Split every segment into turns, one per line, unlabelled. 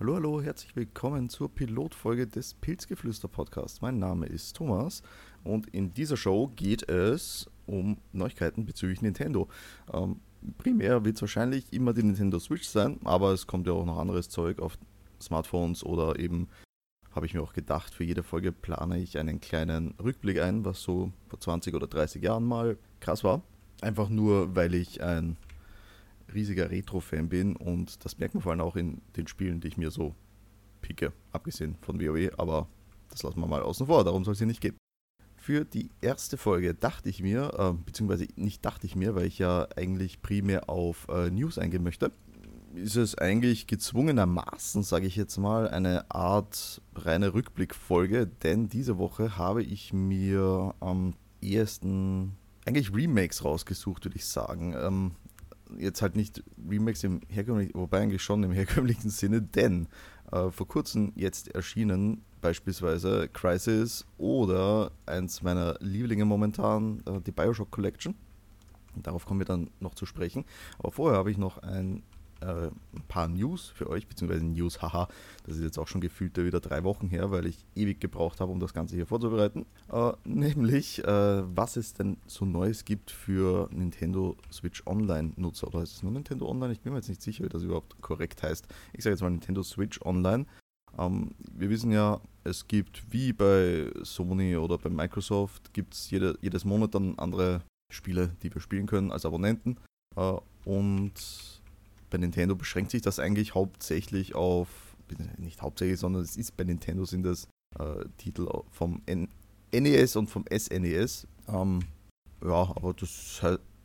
Hallo, hallo, herzlich willkommen zur Pilotfolge des Pilzgeflüster Podcasts. Mein Name ist Thomas und in dieser Show geht es um Neuigkeiten bezüglich Nintendo. Ähm, primär wird es wahrscheinlich immer die Nintendo Switch sein, aber es kommt ja auch noch anderes Zeug auf Smartphones oder eben, habe ich mir auch gedacht, für jede Folge plane ich einen kleinen Rückblick ein, was so vor 20 oder 30 Jahren mal krass war. Einfach nur, weil ich ein riesiger Retro-Fan bin und das merkt man vor allem auch in den Spielen, die ich mir so picke, abgesehen von WoW, aber das lassen wir mal außen vor, darum soll es hier nicht gehen. Für die erste Folge dachte ich mir, äh, beziehungsweise nicht dachte ich mir, weil ich ja eigentlich primär auf äh, News eingehen möchte, ist es eigentlich gezwungenermaßen, sage ich jetzt mal, eine Art reine Rückblickfolge, denn diese Woche habe ich mir am ehesten eigentlich Remakes rausgesucht, würde ich sagen. Ähm, jetzt halt nicht Remakes im herkömmlichen, wobei eigentlich schon im herkömmlichen Sinne, denn äh, vor kurzem jetzt erschienen beispielsweise Crisis oder eins meiner Lieblinge momentan, äh, die Bioshock Collection. Darauf kommen wir dann noch zu sprechen. Aber vorher habe ich noch ein äh, ein paar News für euch, beziehungsweise News, haha, das ist jetzt auch schon gefühlt wieder drei Wochen her, weil ich ewig gebraucht habe, um das Ganze hier vorzubereiten. Äh, nämlich, äh, was es denn so Neues gibt für Nintendo Switch Online-Nutzer. Oder ist es nur Nintendo Online? Ich bin mir jetzt nicht sicher, wie das überhaupt korrekt heißt. Ich sage jetzt mal Nintendo Switch Online. Ähm, wir wissen ja, es gibt wie bei Sony oder bei Microsoft, gibt es jede, jedes Monat dann andere Spiele, die wir spielen können als Abonnenten. Äh, und bei Nintendo beschränkt sich das eigentlich hauptsächlich auf, nicht hauptsächlich, sondern es ist bei Nintendo sind das äh, Titel vom N NES und vom SNES. Ähm, ja, aber das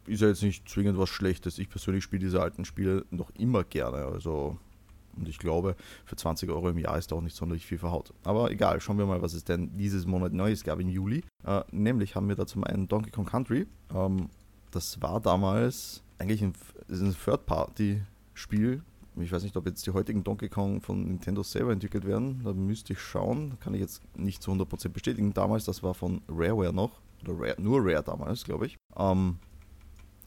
ist ja jetzt nicht zwingend was Schlechtes. Ich persönlich spiele diese alten Spiele noch immer gerne. Also, und ich glaube, für 20 Euro im Jahr ist da auch nicht sonderlich viel verhaut. Aber egal, schauen wir mal, was es denn dieses Monat Neues gab im Juli. Äh, nämlich haben wir da zum einen Donkey Kong Country. Ähm, das war damals eigentlich ein, ein Third-Party Spiel. Ich weiß nicht, ob jetzt die heutigen Donkey Kong von Nintendo selber entwickelt werden. Da müsste ich schauen. Kann ich jetzt nicht zu 100% bestätigen. Damals, das war von Rareware noch. Oder Rare, nur Rare damals, glaube ich. Ähm,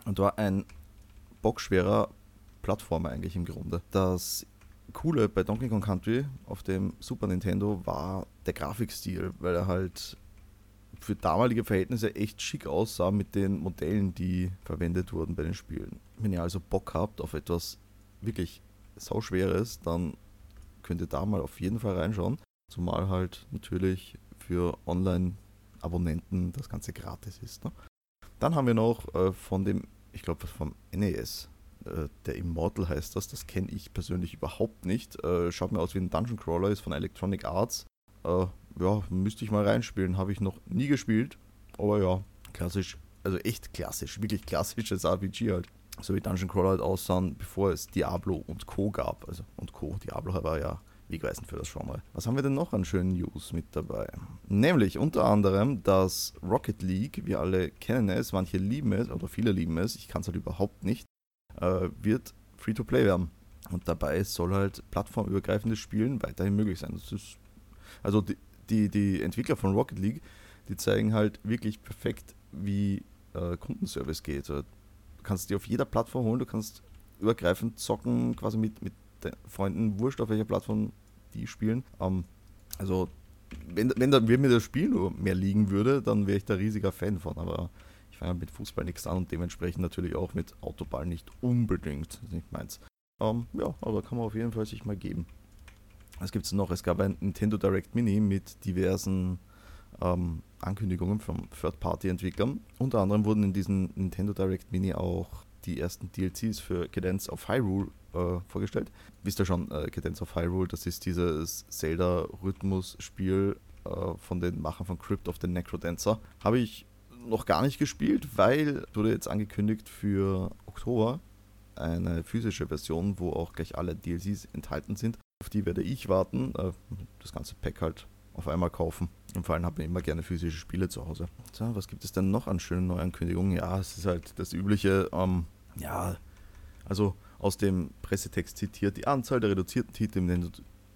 und war ein bockschwerer Plattformer eigentlich im Grunde. Das Coole bei Donkey Kong Country auf dem Super Nintendo war der Grafikstil, weil er halt für damalige Verhältnisse echt schick aussah mit den Modellen, die verwendet wurden bei den Spielen. Wenn ihr also Bock habt auf etwas wirklich sau schweres, dann könnt ihr da mal auf jeden Fall reinschauen. Zumal halt natürlich für Online-Abonnenten das Ganze gratis ist. Ne? Dann haben wir noch äh, von dem, ich glaube vom NES, äh, der Immortal heißt das, das kenne ich persönlich überhaupt nicht. Äh, schaut mir aus wie ein Dungeon Crawler, ist von Electronic Arts. Äh, ja, müsste ich mal reinspielen, habe ich noch nie gespielt. Aber ja, klassisch, also echt klassisch, wirklich klassisches RPG halt so wie Dungeon Crawler halt aussahen, bevor es Diablo und Co. gab. Also und Co. Diablo war ja wegweisend für das Genre. Was haben wir denn noch an schönen News mit dabei? Nämlich unter anderem, dass Rocket League, wir alle kennen es, manche lieben es oder viele lieben es, ich kann es halt überhaupt nicht, äh, wird Free-to-Play werden. Und dabei soll halt plattformübergreifendes Spielen weiterhin möglich sein. Ist, also die, die, die, Entwickler von Rocket League, die zeigen halt wirklich perfekt, wie äh, Kundenservice geht kannst die auf jeder Plattform holen, du kannst übergreifend zocken, quasi mit, mit Freunden, wurscht auf welcher Plattform die spielen. Ähm, also, wenn, wenn, da, wenn mir das Spiel nur mehr liegen würde, dann wäre ich da riesiger Fan von, aber ich fange mit Fußball nichts an und dementsprechend natürlich auch mit Autoball nicht unbedingt, das ist nicht meins. Ähm, ja, aber kann man auf jeden Fall sich mal geben. Was gibt es noch? Es gab ein Nintendo Direct Mini mit diversen ähm, Ankündigungen von Third-Party-Entwicklern. Unter anderem wurden in diesem Nintendo Direct Mini auch die ersten DLCs für Cadence of Hyrule äh, vorgestellt. Wisst ihr schon, äh, Cadence of Hyrule, das ist dieses Zelda-Rhythmus-Spiel äh, von den Machern von Crypt of the Necrodancer. Habe ich noch gar nicht gespielt, weil wurde jetzt angekündigt für Oktober eine physische Version, wo auch gleich alle DLCs enthalten sind. Auf die werde ich warten, äh, das ganze Pack halt auf einmal kaufen. Und vor allem habe ich immer gerne physische Spiele zu Hause. So, was gibt es denn noch an schönen Neuankündigungen? Ja, es ist halt das übliche, ähm, ja, also aus dem Pressetext zitiert, die Anzahl der reduzierten Titel im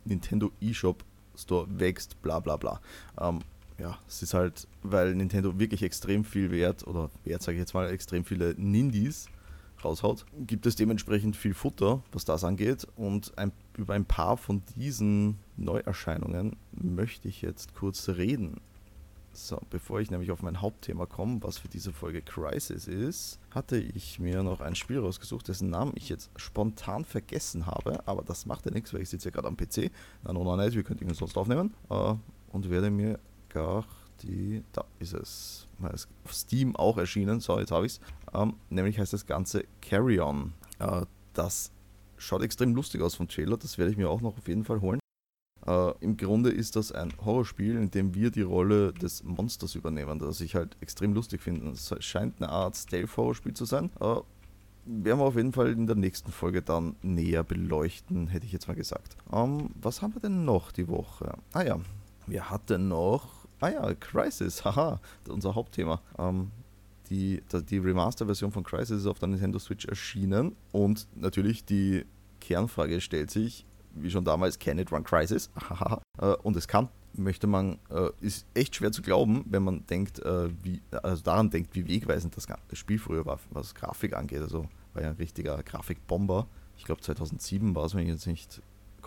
Nintendo eShop Store wächst, bla bla bla. Ähm, ja, es ist halt, weil Nintendo wirklich extrem viel Wert, oder Wert sage ich jetzt mal, extrem viele Nindies raushaut, gibt es dementsprechend viel Futter, was das angeht. Und ein, über ein paar von diesen Neuerscheinungen möchte ich jetzt kurz reden. So, bevor ich nämlich auf mein Hauptthema komme, was für diese Folge Crisis ist, hatte ich mir noch ein Spiel rausgesucht, dessen Namen ich jetzt spontan vergessen habe, aber das macht ja nichts, weil ich sitze ja gerade am PC. Na, no, no, nicht, wir könnten ihn sonst aufnehmen. Uh, und werde mir gar die, da ist es, ist auf Steam auch erschienen, so, jetzt habe ich es. Um, nämlich heißt das Ganze Carry On. Uh, das schaut extrem lustig aus vom Trailer, das werde ich mir auch noch auf jeden Fall holen. Uh, Im Grunde ist das ein Horrorspiel, in dem wir die Rolle des Monsters übernehmen, das ich halt extrem lustig finde. Es scheint eine Art Stealth-Horrorspiel zu sein. Uh, werden wir auf jeden Fall in der nächsten Folge dann näher beleuchten, hätte ich jetzt mal gesagt. Ähm, was haben wir denn noch die Woche? Ah ja, wir hatten noch. Ah ja, Crisis, haha, unser Hauptthema. Ähm, die, die Remaster-Version von Crisis ist auf der Nintendo Switch erschienen und natürlich die Kernfrage stellt sich, wie schon damals, Can It Run Crisis? Äh, und es kann, möchte man, äh, ist echt schwer zu glauben, wenn man denkt, äh, wie, also daran denkt, wie wegweisend das Spiel früher war, was Grafik angeht. Also war ja ein richtiger Grafikbomber. Ich glaube 2007 war es, wenn ich jetzt nicht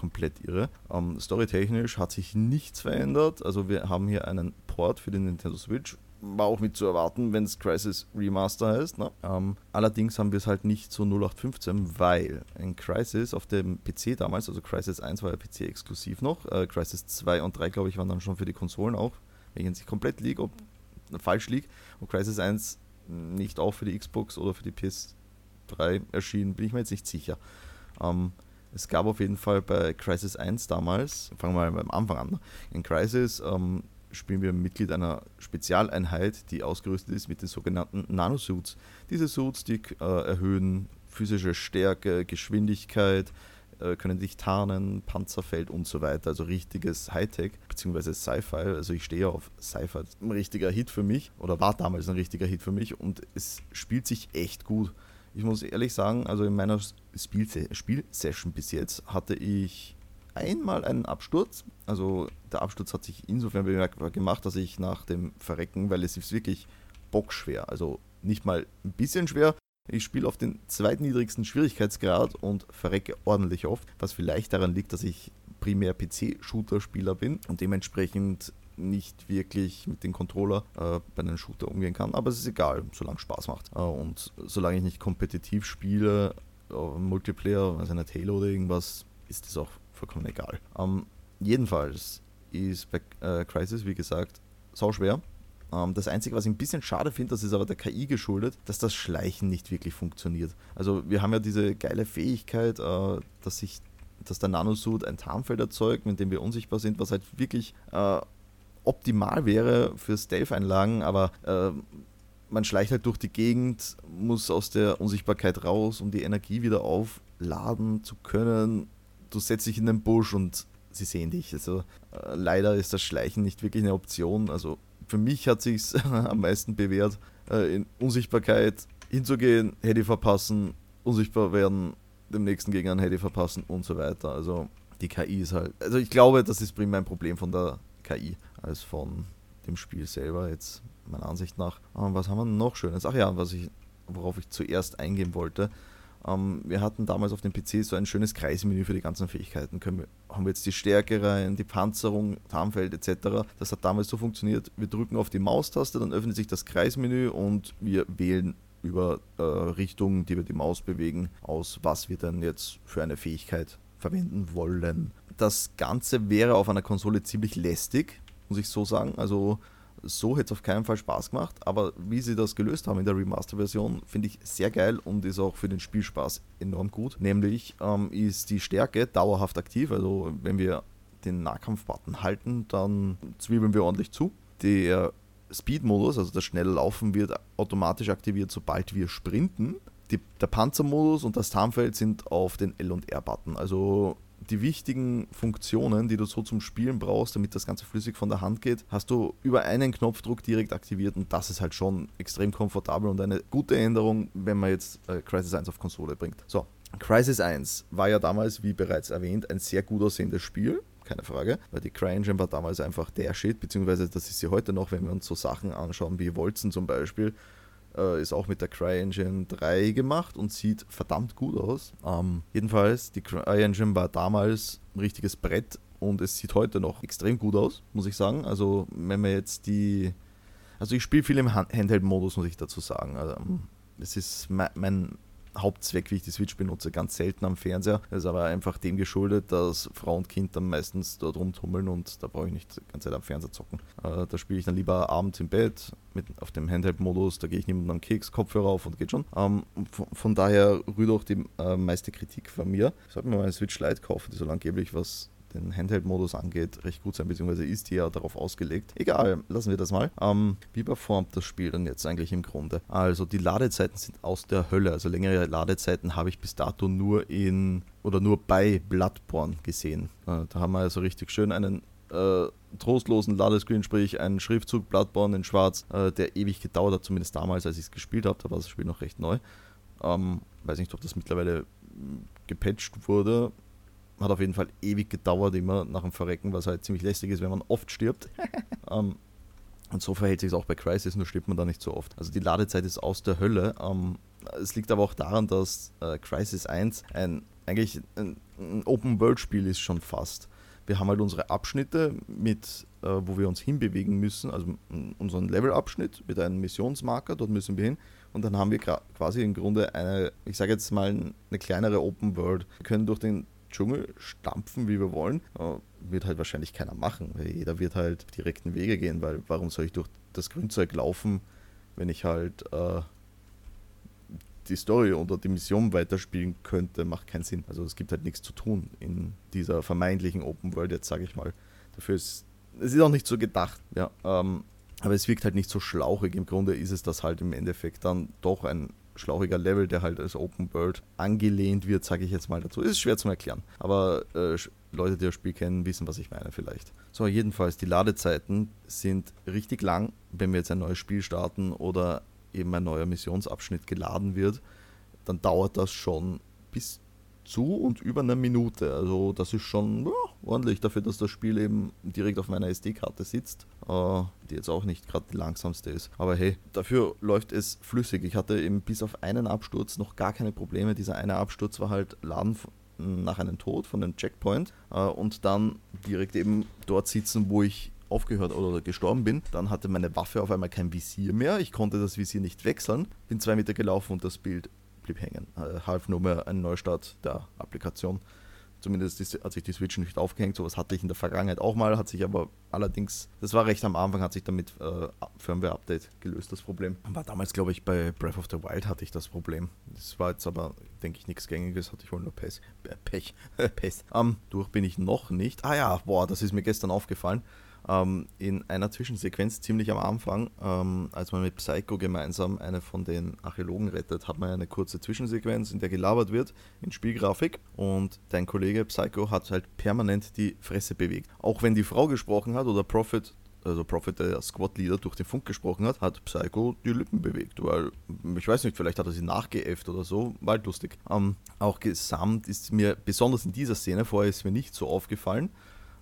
komplett irre. Ähm, Storytechnisch hat sich nichts verändert. Also wir haben hier einen Port für den Nintendo Switch war auch mit zu erwarten, wenn es Crisis Remaster heißt. Ne? Ähm, allerdings haben wir es halt nicht so 0815, weil ein Crisis auf dem PC damals, also Crisis 1 war ja PC exklusiv noch, äh, Crisis 2 und 3 glaube ich waren dann schon für die Konsolen auch, wenn ich jetzt nicht komplett liege, ob falsch liegt, und Crisis 1 nicht auch für die Xbox oder für die PS3 erschienen, bin ich mir jetzt nicht sicher. Ähm, es gab auf jeden Fall bei Crisis 1 damals, fangen wir mal beim Anfang an, in Crisis ähm, spielen wir Mitglied einer Spezialeinheit, die ausgerüstet ist mit den sogenannten Nanosuits. Diese Suits, die äh, erhöhen physische Stärke, Geschwindigkeit, äh, können dich tarnen, Panzerfeld und so weiter. Also richtiges Hightech bzw. Sci-Fi. Also ich stehe auf Sci-Fi. Ein richtiger Hit für mich oder war damals ein richtiger Hit für mich und es spielt sich echt gut. Ich muss ehrlich sagen, also in meiner Spielsession bis jetzt hatte ich einmal einen Absturz. Also der Absturz hat sich insofern bemerkbar gemacht, dass ich nach dem Verrecken, weil es ist wirklich bockschwer, also nicht mal ein bisschen schwer. Ich spiele auf den zweitniedrigsten Schwierigkeitsgrad und verrecke ordentlich oft, was vielleicht daran liegt, dass ich primär PC-Shooter-Spieler bin und dementsprechend nicht wirklich mit dem Controller äh, bei einem Shooter umgehen kann. Aber es ist egal, solange es Spaß macht. Äh, und solange ich nicht kompetitiv spiele, äh, Multiplayer, also nicht Halo oder irgendwas, ist das auch vollkommen egal. Ähm, jedenfalls ist bei äh, Crisis, wie gesagt, sau schwer. Ähm, das Einzige, was ich ein bisschen schade finde, das ist aber der KI geschuldet, dass das Schleichen nicht wirklich funktioniert. Also wir haben ja diese geile Fähigkeit, äh, dass sich dass der Nanosuit ein Tarnfeld erzeugt, mit dem wir unsichtbar sind, was halt wirklich äh, optimal wäre für Stealth-Einlagen, aber äh, man schleicht halt durch die Gegend, muss aus der Unsichtbarkeit raus, um die Energie wieder aufladen zu können du setzt dich in den Busch und sie sehen dich. Also äh, leider ist das Schleichen nicht wirklich eine Option. Also für mich hat sich am meisten bewährt, äh, in Unsichtbarkeit hinzugehen, Handy verpassen, unsichtbar werden, dem nächsten Gegner ein Handy verpassen und so weiter. Also die KI ist halt. Also ich glaube, das ist primär ein Problem von der KI als von dem Spiel selber, jetzt meiner Ansicht nach. Aber was haben wir noch Schönes? Ach ja, was ich, worauf ich zuerst eingehen wollte. Ähm, wir hatten damals auf dem PC so ein schönes Kreismenü für die ganzen Fähigkeiten. Wir, haben wir jetzt die Stärke rein, die Panzerung, Tarnfeld etc. Das hat damals so funktioniert. Wir drücken auf die Maustaste, dann öffnet sich das Kreismenü und wir wählen über äh, Richtungen, die wir die Maus bewegen, aus, was wir dann jetzt für eine Fähigkeit verwenden wollen. Das Ganze wäre auf einer Konsole ziemlich lästig, muss ich so sagen. Also so hätte es auf keinen Fall Spaß gemacht, aber wie sie das gelöst haben in der Remaster-Version, finde ich sehr geil und ist auch für den Spielspaß enorm gut. Nämlich ähm, ist die Stärke dauerhaft aktiv, also wenn wir den Nahkampf-Button halten, dann zwiebeln wir ordentlich zu. Der Speed-Modus, also das schnelle Laufen, wird automatisch aktiviert, sobald wir sprinten. Die, der Panzermodus und das Tarnfeld sind auf den L- und R-Button. Also die wichtigen Funktionen, die du so zum Spielen brauchst, damit das Ganze flüssig von der Hand geht, hast du über einen Knopfdruck direkt aktiviert und das ist halt schon extrem komfortabel und eine gute Änderung, wenn man jetzt äh, Crisis 1 auf Konsole bringt. So, Crisis 1 war ja damals, wie bereits erwähnt, ein sehr gut aussehendes Spiel keine Frage, weil die CryEngine war damals einfach der Shit, beziehungsweise das ist sie heute noch, wenn wir uns so Sachen anschauen wie Wolzen zum Beispiel, Äh, ist auch mit der CryEngine 3 gemacht und sieht verdammt gut aus. Ähm, jedenfalls, die CryEngine war damals ein richtiges Brett und es sieht heute noch extrem gut aus, muss ich sagen. Also, wenn man jetzt die. Also, ich spiele viel im Handheld-Modus, muss ich dazu sagen. Also, es ist mein, mein Hauptzweck, wie ich die Switch benutze, ganz selten am Fernseher. Das ist aber einfach dem geschuldet, dass Frau und Kind dann meistens dort rumtummeln und da brauche ich nicht die ganze Zeit am Fernseher zocken. Äh, da spiele ich dann lieber abends im Bett mit, auf dem Handheld-Modus, da gehe ich niemandem am Keks, Kopfhörer auf und geht schon. Ähm, von, von, daher rührt auch die äh, meiste Kritik von mir. Ich sollte mir mal eine Switch Lite kaufen, die soll angeblich was den Handheld-Modus angeht, recht gut sein, beziehungsweise ist die ja darauf ausgelegt. Egal, lassen wir das mal. Ähm, wie performt das Spiel dann jetzt eigentlich im Grunde? Also die Ladezeiten sind aus der Hölle. Also längere Ladezeiten habe ich bis dato nur in oder nur bei Bloodborne gesehen. Äh, da haben wir also richtig schön einen äh, trostlosen Ladescreen, sprich einen Schriftzug Bloodborne in Schwarz, äh, der ewig gedauert hat, zumindest damals, als ich es gespielt habe. Da war das Spiel noch recht neu. Ähm, weiß nicht, ob das mittlerweile gepatcht wurde hat auf jeden Fall ewig gedauert, immer nach dem Verrecken, was halt ziemlich lästig ist, wenn man oft stirbt. ähm, und so verhält sich es auch bei Crisis, nur stirbt man da nicht so oft. Also die Ladezeit ist aus der Hölle. Ähm, es liegt aber auch daran, dass äh, Crisis 1 ein, eigentlich ein, ein Open-World-Spiel ist schon fast. Wir haben halt unsere Abschnitte, mit, äh, wo wir uns hinbewegen müssen, also unseren Level-Abschnitt mit einem Missionsmarker, dort müssen wir hin. Und dann haben wir quasi im Grunde eine, ich sage jetzt mal, eine kleinere Open World. Wir können durch den Dschungel stampfen, wie wir wollen. Äh, wird halt wahrscheinlich keiner machen, jeder wird halt direkten Wege gehen, weil warum soll ich durch das Grünzeug laufen, wenn ich halt äh, die Story oder die Mission weiterspielen könnte, macht keinen Sinn. Also es gibt halt nichts zu tun in dieser vermeintlichen Open World, jetzt sage ich mal. Dafür ist es ist auch nicht so gedacht, ja. Ähm, aber es wirkt halt nicht so schlauchig. Im Grunde ist es das halt im Endeffekt dann doch ein schlauchiger Level, der halt als Open World angelehnt wird, sage ich jetzt mal dazu. Ist schwer zu erklären, aber äh, Leute, die das Spiel kennen, wissen, was ich meine vielleicht. So, jedenfalls, die Ladezeiten sind richtig lang, wenn wir jetzt ein neues Spiel starten oder eben ein neuer Missionsabschnitt geladen wird, dann dauert das schon bis zu und über eine Minute. Also das ist schon ja, ordentlich dafür, dass das Spiel eben direkt auf meiner SD-Karte sitzt, äh, die jetzt auch nicht gerade die langsamste ist. Aber hey, dafür läuft es flüssig. Ich hatte eben bis auf einen Absturz noch gar keine Probleme. Dieser eine Absturz war halt Laden nach einem Tod von einem Checkpoint äh, und dann direkt eben dort sitzen, wo ich aufgehört oder gestorben bin, dann hatte meine Waffe auf einmal kein Visier mehr. Ich konnte das Visier nicht wechseln, bin zwei Meter gelaufen und das Bild blieb hängen. Äh, half nur mehr ein Neustart der Applikation. Zumindest hat sich die Switch nicht aufgehängt. Sowas hatte ich in der Vergangenheit auch mal, hat sich aber allerdings, das war recht am Anfang, hat sich damit äh, Firmware-Update gelöst, das Problem. War damals, glaube ich, bei Breath of the Wild hatte ich das Problem. Das war jetzt aber, denke ich, nichts Gängiges, hatte ich wohl nur Pech. Pech. Pech. Um, durch bin ich noch nicht. Ah ja, boah, das ist mir gestern aufgefallen ähm, in einer Zwischensequenz ziemlich am Anfang, ähm, als man mit Psycho gemeinsam eine von den Archäologen rettet, hat man eine kurze Zwischensequenz, in der gelabert wird in Spielgrafik und dein Kollege Psycho hat halt permanent die Fresse bewegt. Auch wenn die Frau gesprochen hat oder Prophet also Prophet, der Squad-Leader, durch den Funk gesprochen hat, hat Psycho die Lippen bewegt, weil, ich weiß nicht, vielleicht hat er sie nachgeäfft oder so, war halt lustig. Ähm, auch gesamt ist mir, besonders in dieser Szene, vorher ist mir nicht so aufgefallen,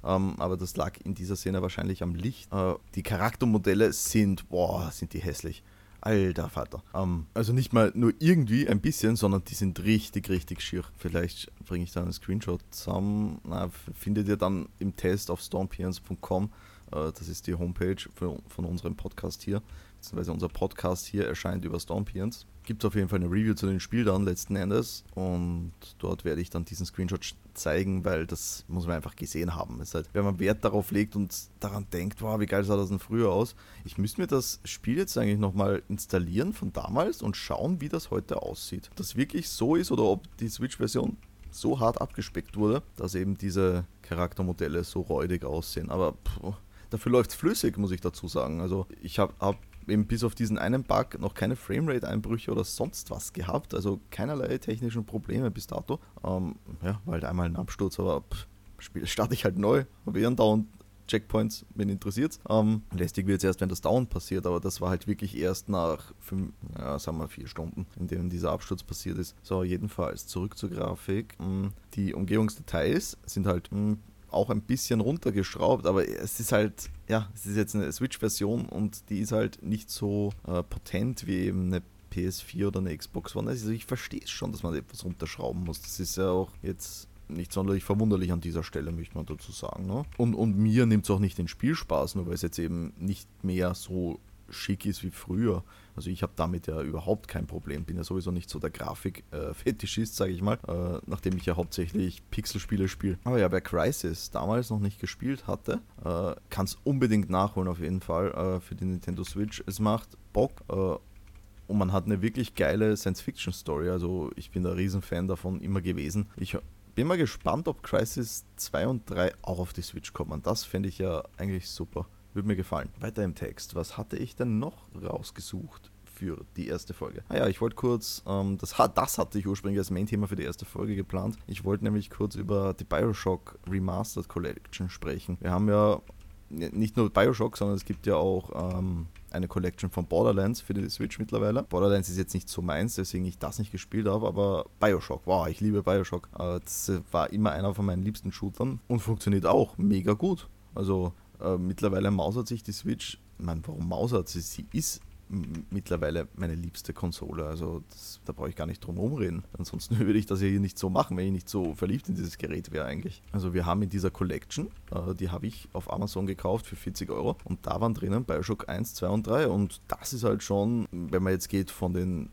ähm, aber das lag in dieser Szene wahrscheinlich am Licht. Äh, die Charaktermodelle sind, boah, sind die hässlich. Alter Vater. Ähm, also nicht mal nur irgendwie ein bisschen, sondern die sind richtig, richtig schier. Vielleicht bringe ich da einen Screenshot zusammen. Na, findet ihr dann im Test auf stormpians.com. Äh, das ist die Homepage für, von unserem Podcast hier. Beziehungsweise unser Podcast hier erscheint über Stormpians gibt es auf jeden Fall eine Review zu den Spiel dann letzten Endes und dort werde ich dann diesen Screenshot zeigen, weil das muss man einfach gesehen haben. Es ist halt, wenn man Wert darauf legt und daran denkt, wow, wie geil sah das denn früher aus. Ich müsste mir das Spiel jetzt eigentlich nochmal installieren von damals und schauen, wie das heute aussieht. Ob das wirklich so ist oder ob die Switch-Version so hart abgespeckt wurde, dass eben diese Charaktermodelle so räudig aussehen. Aber pff, dafür läuft es flüssig, muss ich dazu sagen. Also ich habe hab eben bis auf diesen einen Bug noch keine Framerate-Einbrüche oder sonst was gehabt. Also keinerlei technischen Probleme bis dato. Ähm, ja, war halt einmal ein Absturz, aber pff, Spiel starte ich halt neu. Habe eh dauernd Checkpoints, wenn interessiert. Ähm, lästig wird es erst, wenn das dauernd passiert, aber das war halt wirklich erst nach fünf, ja, sagen wir vier Stunden, in denen dieser Absturz passiert ist. So, jedenfalls zurück zur Grafik. Mm, die Umgebungsdetails sind halt mm, auch ein bisschen runtergeschraubt, aber es ist halt, ja, es ist jetzt eine Switch-Version und die ist halt nicht so äh, potent wie eben eine PS4 oder eine Xbox One. Also ich verstehe es schon, dass man etwas runterschrauben muss. Das ist ja auch jetzt nicht sonderlich verwunderlich an dieser Stelle, möchte man dazu sagen. Ne? Und, und mir nimmt es auch nicht den Spielspaß, nur weil es jetzt eben nicht mehr so schick ist wie früher. Also ich habe damit ja überhaupt kein Problem. Bin ja sowieso nicht so der Grafik-Fetischist, sage ich mal, äh, nachdem ich ja hauptsächlich Pixelspiele spiele. Aber ja, wer Crisis damals noch nicht gespielt hatte, äh, kann es unbedingt nachholen auf jeden Fall äh, für die Nintendo Switch. Es macht Bock äh, und man hat eine wirklich geile Science-Fiction-Story. Also ich bin ein Riesenfan davon immer gewesen. Ich bin mal gespannt, ob Crisis 2 und 3 auch auf die Switch kommen. Das fände ich ja eigentlich super. Würde mir gefallen. Weiter im Text. Was hatte ich denn noch rausgesucht für die erste Folge? Ah ja, ich wollte kurz, ähm, das, das hatte ich ursprünglich als Main-Thema für die erste Folge geplant. Ich wollte nämlich kurz über die Bioshock Remastered Collection sprechen. Wir haben ja nicht nur Bioshock, sondern es gibt ja auch ähm, eine Collection von Borderlands für die Switch mittlerweile. Borderlands ist jetzt nicht so meins, deswegen ich das nicht gespielt habe, aber Bioshock, wow, ich liebe Bioshock. Äh, das war immer einer von meinen liebsten Shootern und funktioniert auch mega gut. Also äh, mittlerweile mausert sich die Switch. Ich meine, warum mausert sie? Sie ist mittlerweile meine liebste Konsole. Also das, da brauche ich gar nicht drum rumreden. Ansonsten würde ich das ja hier nicht so machen, wenn ich nicht so verliebt in dieses Gerät wäre eigentlich. Also wir haben in dieser Collection, äh, die habe ich auf Amazon gekauft für 40 Euro und da waren drinnen Bioshock 1, 2 und 3 und das ist halt schon, wenn man jetzt geht von den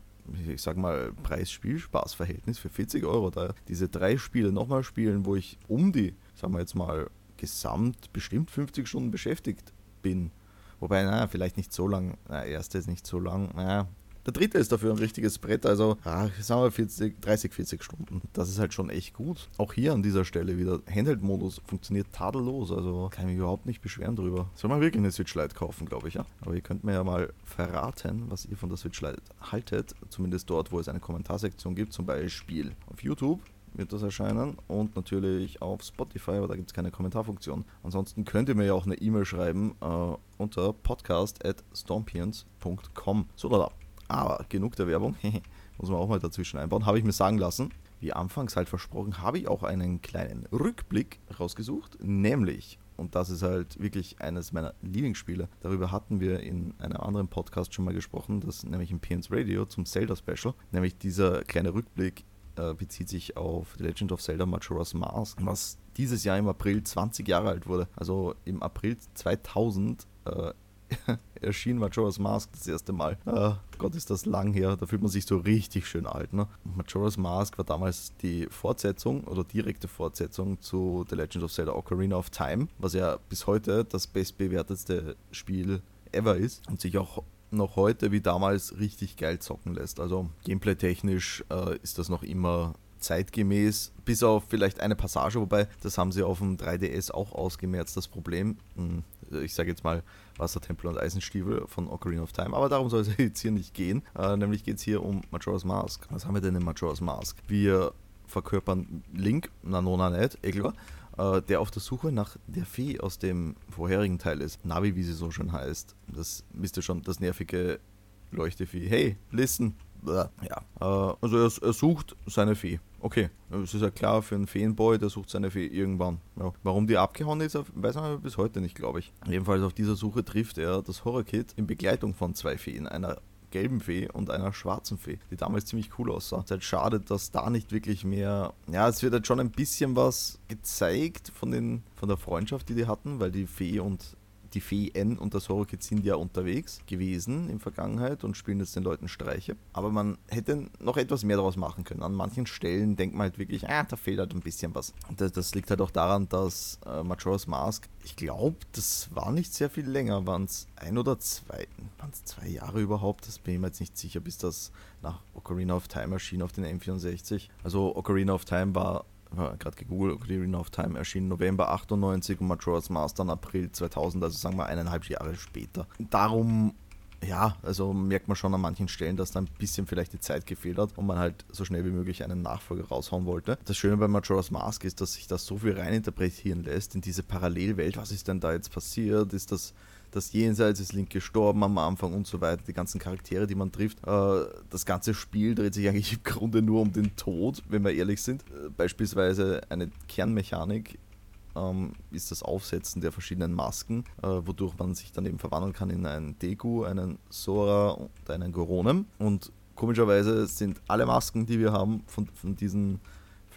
ich sag mal, Preis-Spiel-Spaß-Verhältnis für 40 Euro da diese drei Spiele nochmal spielen, wo ich um die, sagen wir jetzt mal, gesamt bestimmt 50 Stunden beschäftigt bin. Wobei, naja, vielleicht nicht so lang. Na, erste ist nicht so lang. Naja, der dritte ist dafür ein richtiges Brett, also ah, sagen wir 40, 30, 40 Stunden. Das ist halt schon echt gut. Auch hier an dieser Stelle wieder. Handheld-Modus funktioniert tadellos, also kann ich mich überhaupt nicht beschweren drüber. Soll man wirklich eine Switch Lite kaufen, glaube ich, ja. Aber ihr könnt mir ja mal verraten, was ihr von der Switch Lite haltet. Zumindest dort, wo es eine Kommentarsektion gibt, zum Beispiel auf YouTube wird das erscheinen und natürlich auf Spotify, aber da gibt es keine Kommentarfunktion. Ansonsten könnt ihr mir ja auch eine E-Mail schreiben äh, unter podcast.stormpions.com. So, da, aber genug der Werbung, muss man auch mal dazwischen einbauen, habe ich mir sagen lassen. Wie anfangs halt versprochen, habe ich auch einen kleinen Rückblick rausgesucht, nämlich und das ist halt wirklich eines meiner Lieblingsspiele. Darüber hatten wir in einem anderen Podcast schon mal gesprochen, das nämlich im PNS Radio zum Zelda Special, nämlich dieser kleine Rückblick äh, bezieht sich auf The Legend of Zelda Majora's Mask, was dieses Jahr im April 20 Jahre alt wurde. Also im April 2000 äh, erschien Majora's Mask das erste Mal. Oh Gott, ist das lang her. Da fühlt man sich so richtig schön alt. Ne? Majora's Mask war damals die Fortsetzung oder direkte Fortsetzung zu The Legend of Zelda Ocarina of Time, was ja bis heute das bestbewertetste Spiel ever ist und sich auch noch heute wie damals richtig geil zocken lässt. Also gameplay-technisch äh, ist das noch immer zeitgemäß, bis auf vielleicht eine Passage, wobei das haben sie auf dem 3DS auch ausgemerzt, das Problem. Hm, ich sage jetzt mal Wassertempel und Eisenstiefel von Ocarina of Time, aber darum soll es jetzt hier nicht gehen. Äh, nämlich geht es hier um Majora's Mask. Was haben wir denn in Majora's Mask? Wir verkörpern Link, na nona nicht, klar, äh, der auf der Suche nach der Fee aus dem vorherigen Teil ist. Navi, wie sie so schön heißt. Das wisst ihr schon, das nervige Leuchtevieh. Hey, listen. Ja, äh, also er, er, sucht seine Fee. Okay, es ist ja klar für einen Feenboy, der sucht seine Fee irgendwann. Ja. Warum die abgehauen ist, weiß man bis heute nicht, glaube ich. Jedenfalls auf dieser Suche trifft er das Horror-Kit in Begleitung von zwei Feen, einer gelben Fee und einer schwarzen Fee, die damals ziemlich cool aussah. Es ist halt schade, dass da nicht wirklich mehr, ja, es wird halt schon ein bisschen was gezeigt von, den, von der Freundschaft, die die hatten, weil die Fee und die Fee N und das Horror-Kid sind ja unterwegs gewesen in Vergangenheit und spielen jetzt den Leuten Streiche. Aber man hätte noch etwas mehr daraus machen können. An manchen Stellen denkt man halt wirklich, ah, da fehlt halt ein bisschen was. Das, das liegt halt auch daran, dass äh, Majora's Mask, ich glaube, das war nicht sehr viel länger. Waren es ein oder zwei, waren es zwei Jahre überhaupt? Das bin ich mir jetzt nicht sicher, bis das nach Ocarina of Time erschien auf den M64. Also Ocarina of Time war gerade gegoogelt, Ocarina of Time erschien November 98 und Majora's Mask dann April 2000, also sagen wir eineinhalb Jahre später. Darum, ja, also merkt man schon an manchen Stellen, dass da ein bisschen vielleicht die Zeit gefehlt hat und man halt so schnell wie möglich einen Nachfolger raushauen wollte. Das Schöne bei Majora's Mask ist, dass sich das so viel reininterpretieren lässt in diese Parallelwelt. Was ist denn da jetzt passiert? Ist das das Jenseits ist Link gestorben am Anfang und so weiter, die ganzen Charaktere, die man trifft. Äh, das ganze Spiel dreht sich eigentlich im Grunde nur um den Tod, wenn wir ehrlich sind. Äh, beispielsweise eine Kernmechanik, äh, ähm, ist das Aufsetzen der verschiedenen Masken, äh, wodurch man sich dann eben verwandeln kann in einen Deku, einen Sora und einen Goronem. Und komischerweise sind alle Masken, die wir haben von, von diesen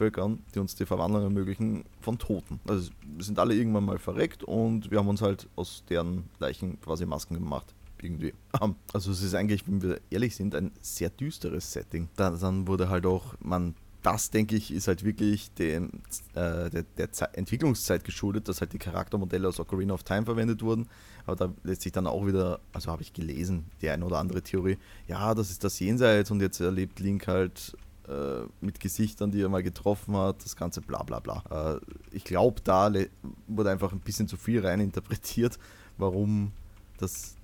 Völkern, die uns die Verwandlung ermöglichen, von Toten. Also sind alle irgendwann mal verreckt und wir haben uns halt aus deren Leichen quasi Masken gemacht irgendwie. Also es ist eigentlich, wenn wir ehrlich sind, ein sehr düsteres Setting. Dann, dann wurde halt auch, man, das denke ich, ist halt wirklich dem, äh, der, der Ze Entwicklungszeit geschuldet, dass halt die Charaktermodelle aus Ocarina of Time verwendet wurden. Aber da lässt sich dann auch wieder, also habe ich gelesen, die eine oder andere Theorie, ja, das ist das Jenseits und jetzt erlebt Link halt äh, mit Gesichtern, die er mal getroffen hat, das ganze bla bla bla. Äh, ich glaube, da wurde einfach ein bisschen zu viel rein interpretiert, warum das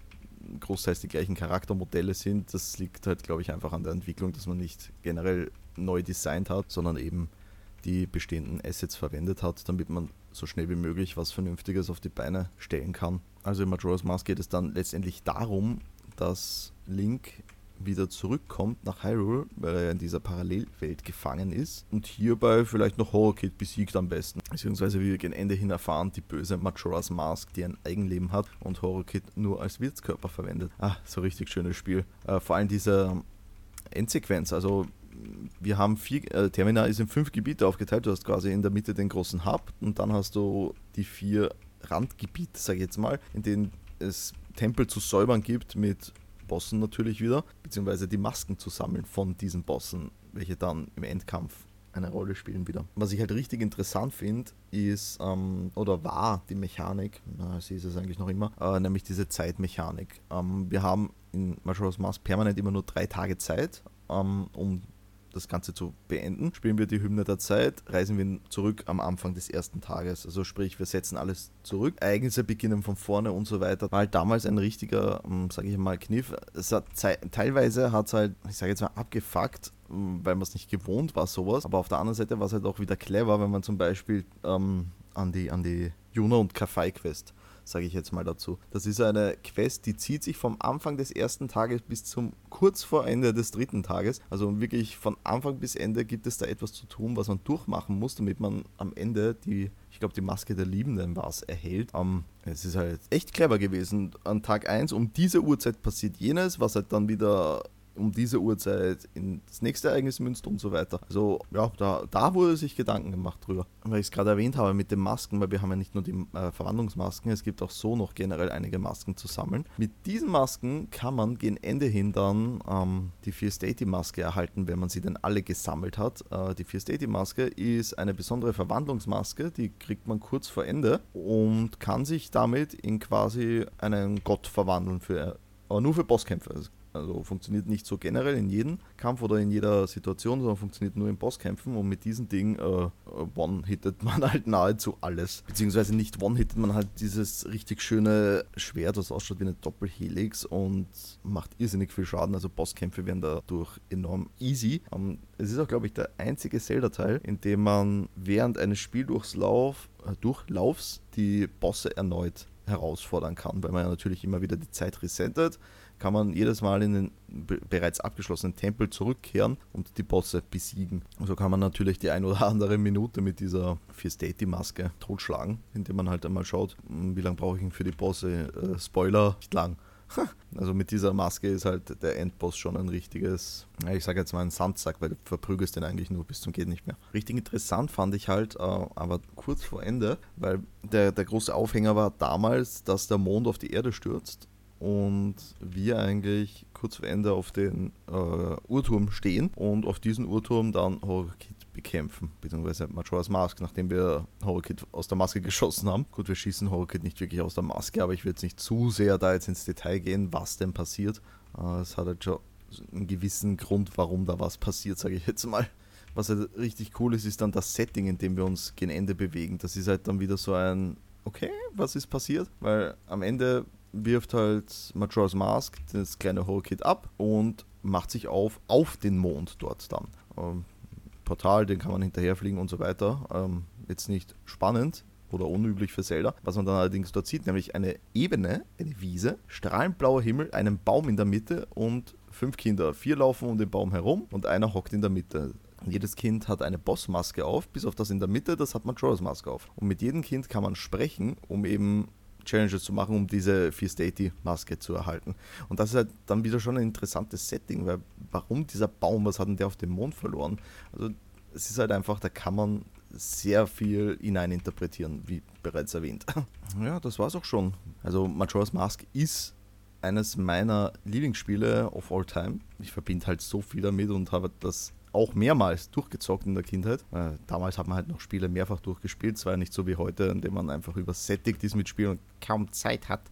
großteils die gleichen Charaktermodelle sind. Das liegt halt, glaube ich, einfach an der Entwicklung, dass man nicht generell neu designt hat, sondern eben die bestehenden Assets verwendet hat, damit man so schnell wie möglich was Vernünftiges auf die Beine stellen kann. Also in Majora's Mask geht es dann letztendlich darum, dass Link wieder zurückkommt nach Hyrule, weil er in dieser Parallelwelt gefangen ist und hierbei vielleicht noch Horror-Kid besiegt am besten. Beziehungsweise wie wir gegen Ende hin erfahren, die böse Majora's Mask, die ein Eigenleben hat und Horror-Kid nur als Wirtskörper verwendet. Ah, so richtig schönes Spiel. Äh, vor allem diese Endsequenz, also wir haben vier, äh, Termina ist in fünf Gebiete aufgeteilt. Du hast quasi in der Mitte den großen Hub und dann hast du die vier Randgebiete, sage ich jetzt mal, in denen es Tempel zu säubern gibt mit Bossen natürlich wieder, beziehungsweise die Masken zu sammeln von diesen Bossen, welche dann im Endkampf eine Rolle spielen wieder. Was ich halt richtig interessant finde, ist, ähm, oder war die Mechanik, na, sie ist es eigentlich noch immer, äh, nämlich diese Zeitmechanik. Ähm, wir haben in Majora's Mask permanent immer nur drei Tage Zeit, ähm, um das Ganze zu beenden, spielen wir die Hymne der Zeit, reisen wir zurück am Anfang des ersten Tages. Also sprich, wir setzen alles zurück, Ereignisse beginnen von vorne und so weiter. War halt damals ein richtiger, hm, sage ich mal, Kniff. Hat teilweise hat es halt, ich sage jetzt mal, abgefuckt, weil man es nicht gewohnt war, sowas. Aber auf der anderen Seite war es halt auch wieder clever, wenn man zum Beispiel ähm, an die, an die Juna und Kafai Quest sage ich jetzt mal dazu. Das ist eine Quest, die zieht sich vom Anfang des ersten Tages bis zum kurz vor Ende des dritten Tages. Also wirklich von Anfang bis Ende gibt es da etwas zu tun, was man durchmachen muss, damit man am Ende die, ich glaube, die Maske der Liebenden war es, erhält. Um, ähm, es ist halt echt clever gewesen. An Tag 1 um diese Uhrzeit passiert jenes, was halt dann wieder um diese Uhrzeit in das nächste Ereignis münzt und so weiter. Also ja, da, da wurde sich Gedanken gemacht drüber. Weil ich es gerade erwähnt habe mit den Masken, weil wir haben ja nicht nur die äh, Verwandlungsmasken, es gibt auch so noch generell einige Masken zu sammeln. Mit diesen Masken kann man gegen Ende hin dann ähm, die Fear Statey Maske erhalten, wenn man sie denn alle gesammelt hat. Äh, die Fear Statey Maske ist eine besondere Verwandlungsmaske, die kriegt man kurz vor Ende und kann sich damit in quasi einen Gott verwandeln für aber nur für Bosskämpfe. Also funktioniert nicht so generell in jedem Kampf oder in jeder Situation, sondern funktioniert nur in Bosskämpfen und mit diesem Ding äh, one-hittet man halt nahezu alles. Beziehungsweise nicht one-hittet man halt dieses richtig schöne Schwert, das ausschaut wie eine Doppelhelix und macht irrsinnig viel Schaden. Also Bosskämpfe werden dadurch enorm easy. Ähm, es ist auch, glaube ich, der einzige Zelda-Teil, in dem man während eines Spieldurchlaufs äh, Durchlaufs die Bosse erneut herausfordern kann, weil man ja natürlich immer wieder die Zeit resettet kann man jedes Mal in den bereits abgeschlossenen Tempel zurückkehren und die Bosse besiegen. So also kann man natürlich die ein oder andere Minute mit dieser Fiestati-Maske totschlagen, indem man halt einmal schaut, hm, wie lange brauche ich für die Bosse. Äh, Spoiler, nicht lang. Also mit dieser Maske ist halt der Endboss schon ein richtiges, ich sage jetzt mal ein Sandsack, weil du verprügelst den eigentlich nur bis zum geht nicht mehr. Richtig interessant fand ich halt, äh, aber kurz vor Ende, weil der, der große Aufhänger war damals, dass der Mond auf die Erde stürzt und wir eigentlich kurz vor Ende auf den äh, Uhrturm stehen und auf diesen Uhrturm dann Horror-Kid bekämpfen, beziehungsweise Majora's Mask, nachdem wir Horror-Kid aus der Maske geschossen haben. Gut, wir schießen Horror-Kid nicht wirklich aus der Maske, aber ich will jetzt nicht zu sehr da jetzt ins Detail gehen, was denn passiert. Äh, es hat halt schon einen gewissen Grund, warum da was passiert, sage ich jetzt mal. Was halt richtig cool ist, ist dann das Setting, in dem wir uns gen Ende bewegen. Das ist halt dann wieder so ein, okay, was ist passiert? Weil am Ende wirft halt Majora's Mask das kleine Horror-Kit ab und macht sich auf auf den Mond dort dann. Ähm, Portal, den kann man hinterherfliegen und so weiter. Ähm, jetzt nicht spannend oder unüblich für Zelda. Was man dann allerdings dort sieht, nämlich eine Ebene, eine Wiese, strahlend blauer Himmel, einen Baum in der Mitte und fünf Kinder. Vier laufen um den Baum herum und einer hockt in der Mitte. Jedes Kind hat eine Bossmaske auf, bis auf das in der Mitte, das hat Majora's Maske auf. Und mit jedem Kind kann man sprechen, um eben Challenges zu machen, um diese Fear Statey-Maske zu erhalten. Und das ist halt dann wieder schon ein interessantes Setting, weil warum dieser Baum, was hat denn der auf dem Mond verloren? Also es ist halt einfach, da kann man sehr viel hineininterpretieren, wie bereits erwähnt. Ja, das war's auch schon. Also Majora's Mask ist eines meiner Lieblingsspiele of all time. Ich verbinde halt so viel damit und habe das auch mehrmals durchgezockt in der Kindheit. Äh, damals hat man halt noch Spiele mehrfach durchgespielt. Es war ja nicht so wie heute, in dem man einfach übersättigt ist mit Spielen und kaum Zeit hat,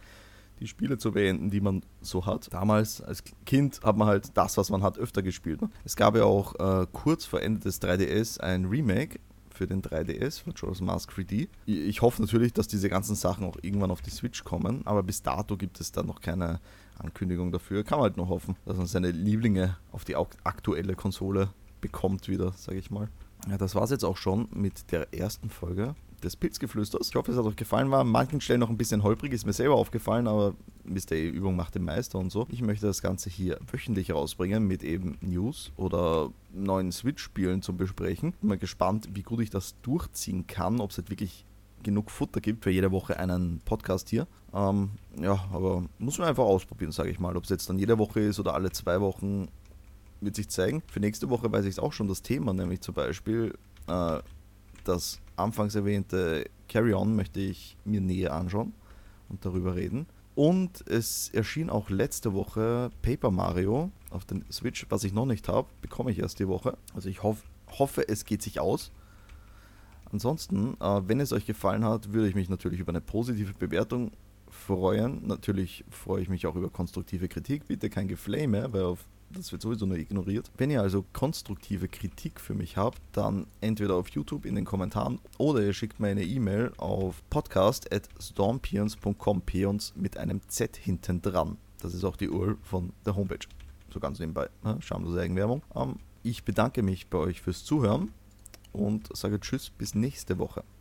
die Spiele zu beenden, die man so hat. Damals als Kind hat man halt das, was man hat, öfter gespielt. Ne? Es gab ja auch äh, kurz vor Ende des 3DS ein Remake für den 3DS, für Majora's Mask 3D. Ich hoffe natürlich, dass diese ganzen Sachen auch irgendwann auf die Switch kommen, aber bis dato gibt es da noch keine Ankündigung dafür. Kann man halt nur hoffen, dass man seine Lieblinge auf die aktuelle Konsole bekommt wieder, sage ich mal. Ja, das war es jetzt auch schon mit der ersten Folge des Pilzgeflüsters. Ich hoffe, es hat euch gefallen. War an manchen Stellen noch ein bisschen holprig, ist mir selber aufgefallen, aber wisst ihr, Übung macht den Meister und so. Ich möchte das Ganze hier wöchentlich rausbringen mit eben News oder neuen Switch-Spielen zum Besprechen. Bin mal gespannt, wie gut ich das durchziehen kann, ob es halt wirklich genug Futter gibt für jede Woche einen Podcast hier. Ähm, ja, aber muss man einfach ausprobieren, sage ich mal. Ob es jetzt dann jede Woche ist oder alle zwei Wochen, wird sich zeigen. Für nächste Woche weiß ich auch schon das Thema, nämlich zum Beispiel äh, das anfangs erwähnte Carry On möchte ich mir näher anschauen und darüber reden. Und es erschien auch letzte Woche Paper Mario auf den Switch, was ich noch nicht habe, bekomme ich erst die Woche. Also ich hoff, hoffe, es geht sich aus. Ansonsten, äh, wenn es euch gefallen hat, würde ich mich natürlich über eine positive Bewertung freuen. Natürlich freue ich mich auch über konstruktive Kritik. Bitte kein Geflame, weil auf das wird sowieso nur ignoriert. Wenn ihr also konstruktive Kritik für mich habt, dann entweder auf YouTube in den Kommentaren oder ihr schickt mir eine E-Mail auf podcast.stormpions.com, Pions mit einem Z hinten dran. Das ist auch die URL von der Homepage. So ganz nebenbei. Ne? Schamlose Eigenwerbung. Ähm, ich bedanke mich bei euch fürs Zuhören und sage Tschüss bis nächste Woche.